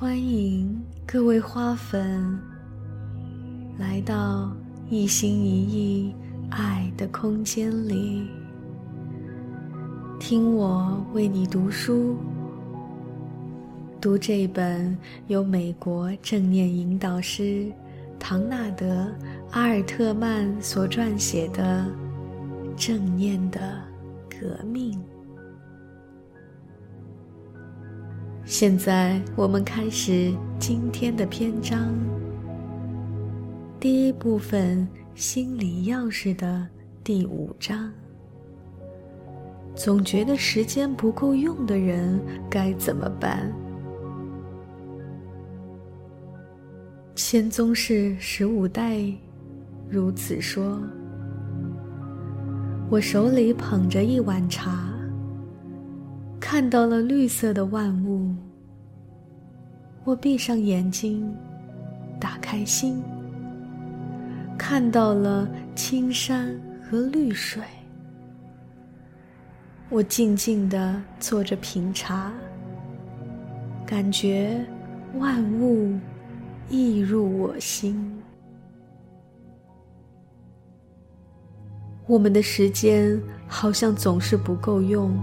欢迎各位花粉来到一心一意爱的空间里，听我为你读书，读这本由美国正念引导师唐纳德·阿尔特曼所撰写的《正念的革命》。现在我们开始今天的篇章，第一部分心理钥匙的第五章。总觉得时间不够用的人该怎么办？千宗室十五代如此说。我手里捧着一碗茶。看到了绿色的万物，我闭上眼睛，打开心，看到了青山和绿水。我静静地坐着品茶，感觉万物溢入我心。我们的时间好像总是不够用。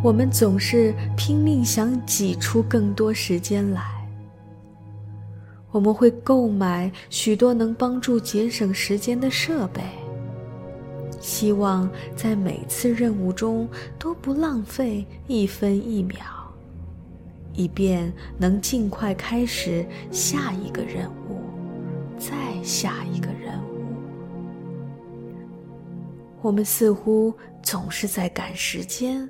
我们总是拼命想挤出更多时间来。我们会购买许多能帮助节省时间的设备，希望在每次任务中都不浪费一分一秒，以便能尽快开始下一个任务，再下一个任务。我们似乎总是在赶时间。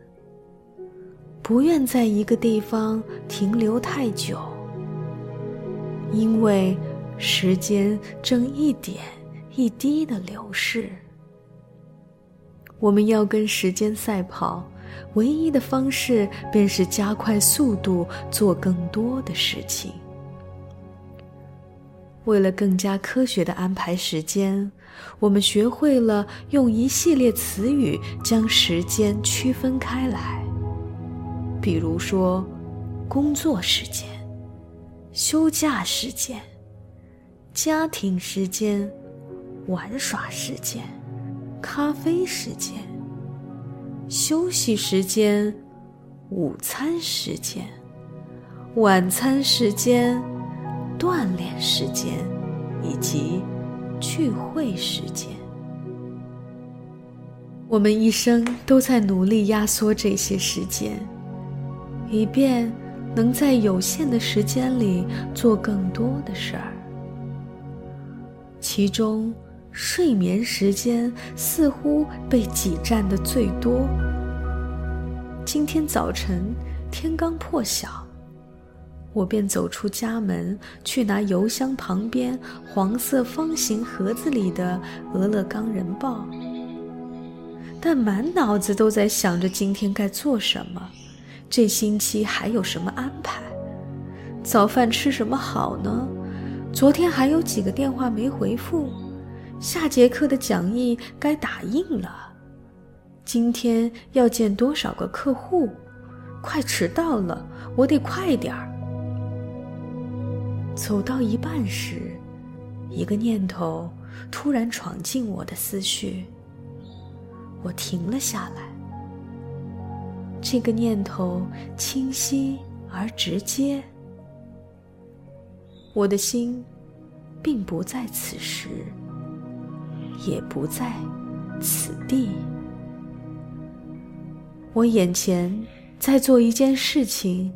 不愿在一个地方停留太久，因为时间正一点一滴的流逝。我们要跟时间赛跑，唯一的方式便是加快速度，做更多的事情。为了更加科学的安排时间，我们学会了用一系列词语将时间区分开来。比如说，工作时间、休假时间、家庭时间、玩耍时间、咖啡时间、休息时间、午餐时间、晚餐时间、锻炼时间以及聚会时间。我们一生都在努力压缩这些时间。以便能在有限的时间里做更多的事儿，其中睡眠时间似乎被挤占的最多。今天早晨天刚破晓，我便走出家门去拿邮箱旁边黄色方形盒子里的《俄勒冈人报》，但满脑子都在想着今天该做什么。这星期还有什么安排？早饭吃什么好呢？昨天还有几个电话没回复，下节课的讲义该打印了。今天要见多少个客户？快迟到了，我得快点儿。走到一半时，一个念头突然闯进我的思绪，我停了下来。这个念头清晰而直接，我的心并不在此时，也不在此地。我眼前在做一件事情，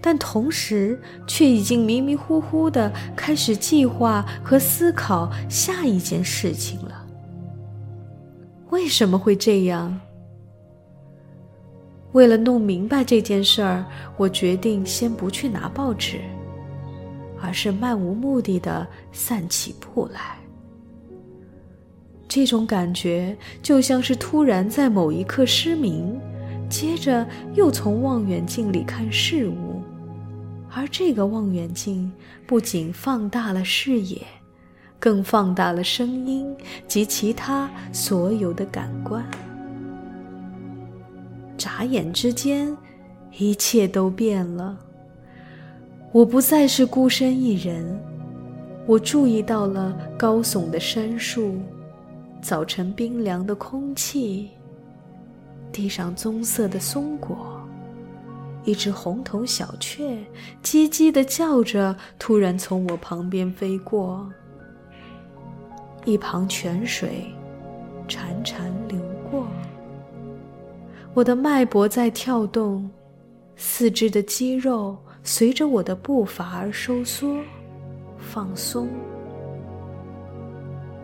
但同时却已经迷迷糊糊的开始计划和思考下一件事情了。为什么会这样？为了弄明白这件事儿，我决定先不去拿报纸，而是漫无目的的散起步来。这种感觉就像是突然在某一刻失明，接着又从望远镜里看事物，而这个望远镜不仅放大了视野，更放大了声音及其他所有的感官。眨眼之间，一切都变了。我不再是孤身一人。我注意到了高耸的杉树，早晨冰凉的空气，地上棕色的松果，一只红头小雀叽叽地叫着，突然从我旁边飞过。一旁泉水潺潺流，我的脉搏在跳动，四肢的肌肉随着我的步伐而收缩。放松，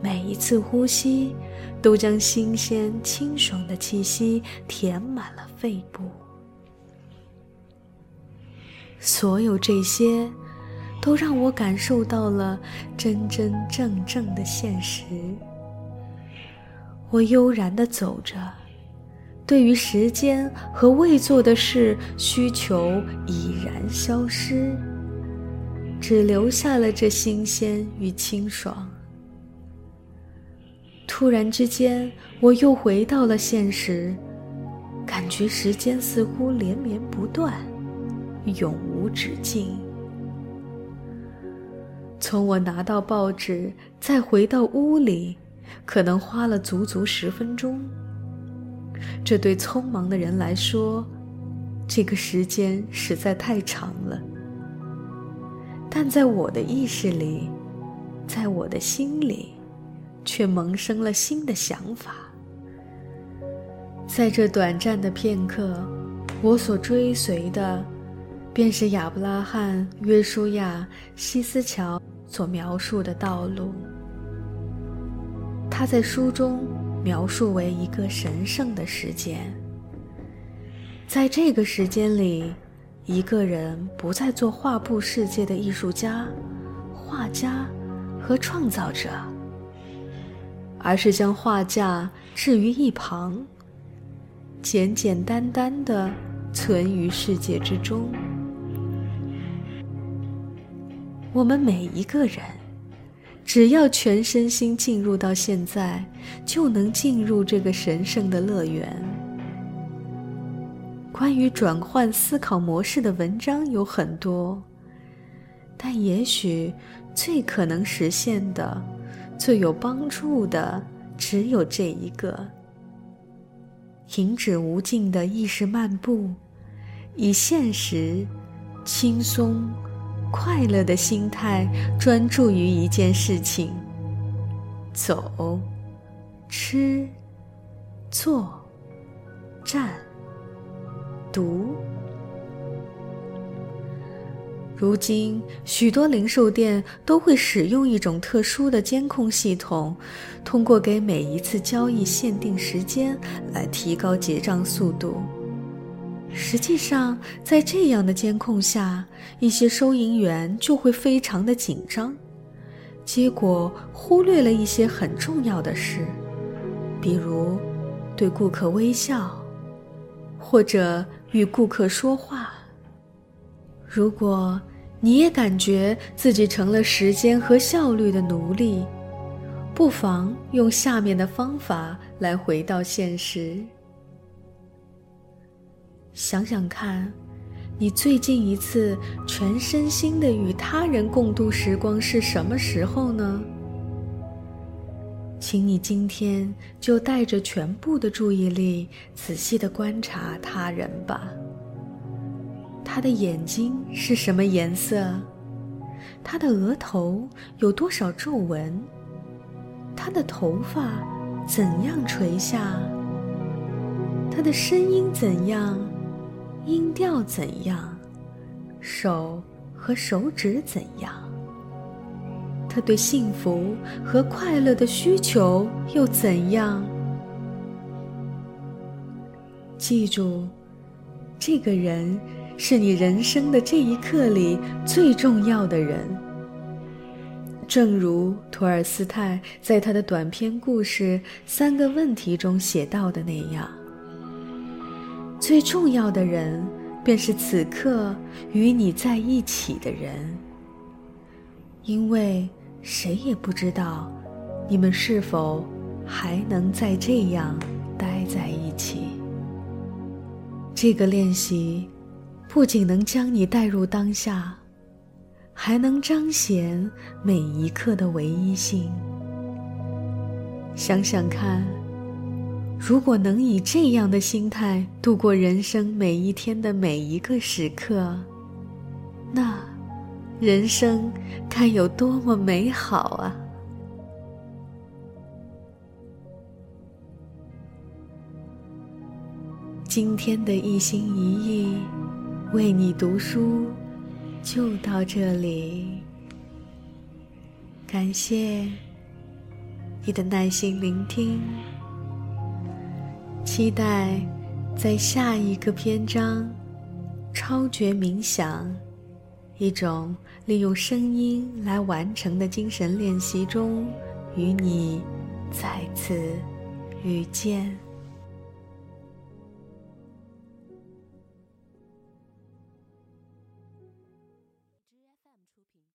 每一次呼吸都将新鲜清爽的气息填满了肺部。所有这些，都让我感受到了真真正正的现实。我悠然地走着，对于时间和未做的事需求已然消失。只留下了这新鲜与清爽。突然之间，我又回到了现实，感觉时间似乎连绵不断，永无止境。从我拿到报纸再回到屋里，可能花了足足十分钟。这对匆忙的人来说，这个时间实在太长了。但在我的意识里，在我的心里，却萌生了新的想法。在这短暂的片刻，我所追随的，便是亚伯拉罕·约书亚·西斯乔所描述的道路。他在书中描述为一个神圣的时间，在这个时间里。一个人不再做画布世界的艺术家、画家和创造者，而是将画架置于一旁，简简单单的存于世界之中。我们每一个人，只要全身心进入到现在，就能进入这个神圣的乐园。关于转换思考模式的文章有很多，但也许最可能实现的、最有帮助的，只有这一个：停止无尽的意识漫步，以现实、轻松、快乐的心态专注于一件事情。走、吃、坐、站。读。如今，许多零售店都会使用一种特殊的监控系统，通过给每一次交易限定时间来提高结账速度。实际上，在这样的监控下，一些收银员就会非常的紧张，结果忽略了一些很重要的事，比如对顾客微笑，或者。与顾客说话。如果你也感觉自己成了时间和效率的奴隶，不妨用下面的方法来回到现实。想想看，你最近一次全身心的与他人共度时光是什么时候呢？请你今天就带着全部的注意力，仔细的观察他人吧。他的眼睛是什么颜色？他的额头有多少皱纹？他的头发怎样垂下？他的声音怎样？音调怎样？手和手指怎样？他对幸福和快乐的需求又怎样？记住，这个人是你人生的这一刻里最重要的人。正如托尔斯泰在他的短篇故事《三个问题》中写到的那样，最重要的人便是此刻与你在一起的人，因为。谁也不知道，你们是否还能再这样待在一起。这个练习不仅能将你带入当下，还能彰显每一刻的唯一性。想想看，如果能以这样的心态度过人生每一天的每一个时刻，那人生该有多么美好啊！今天的一心一意为你读书，就到这里。感谢你的耐心聆听，期待在下一个篇章——超觉冥想，一种利用声音来完成的精神练习中，与你再次遇见。